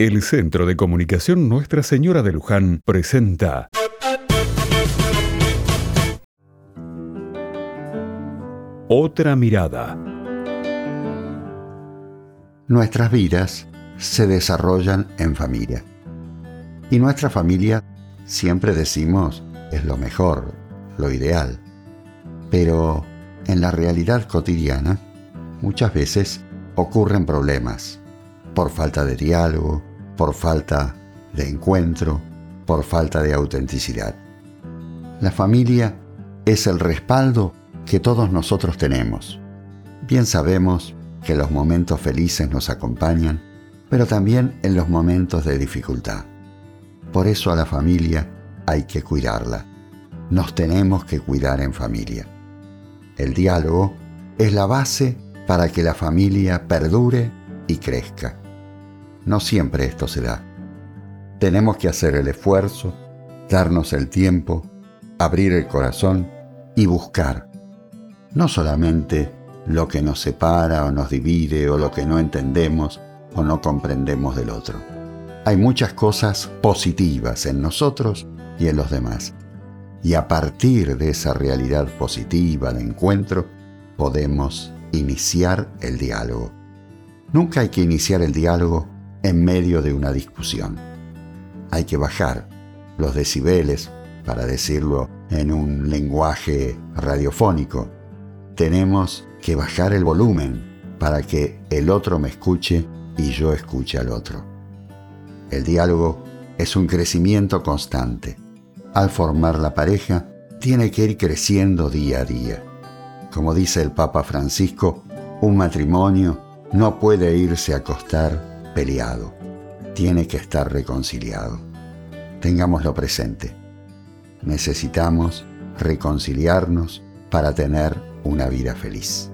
El Centro de Comunicación Nuestra Señora de Luján presenta Otra mirada. Nuestras vidas se desarrollan en familia. Y nuestra familia, siempre decimos, es lo mejor, lo ideal. Pero en la realidad cotidiana, muchas veces ocurren problemas por falta de diálogo, por falta de encuentro, por falta de autenticidad. La familia es el respaldo que todos nosotros tenemos. Bien sabemos que los momentos felices nos acompañan, pero también en los momentos de dificultad. Por eso a la familia hay que cuidarla. Nos tenemos que cuidar en familia. El diálogo es la base para que la familia perdure y crezca. No siempre esto se da. Tenemos que hacer el esfuerzo, darnos el tiempo, abrir el corazón y buscar no solamente lo que nos separa o nos divide o lo que no entendemos o no comprendemos del otro. Hay muchas cosas positivas en nosotros y en los demás. Y a partir de esa realidad positiva de encuentro, podemos iniciar el diálogo. Nunca hay que iniciar el diálogo en medio de una discusión. Hay que bajar los decibeles, para decirlo en un lenguaje radiofónico. Tenemos que bajar el volumen para que el otro me escuche y yo escuche al otro. El diálogo es un crecimiento constante. Al formar la pareja, tiene que ir creciendo día a día. Como dice el Papa Francisco, un matrimonio no puede irse a acostar peleado, tiene que estar reconciliado. Tengámoslo presente. Necesitamos reconciliarnos para tener una vida feliz.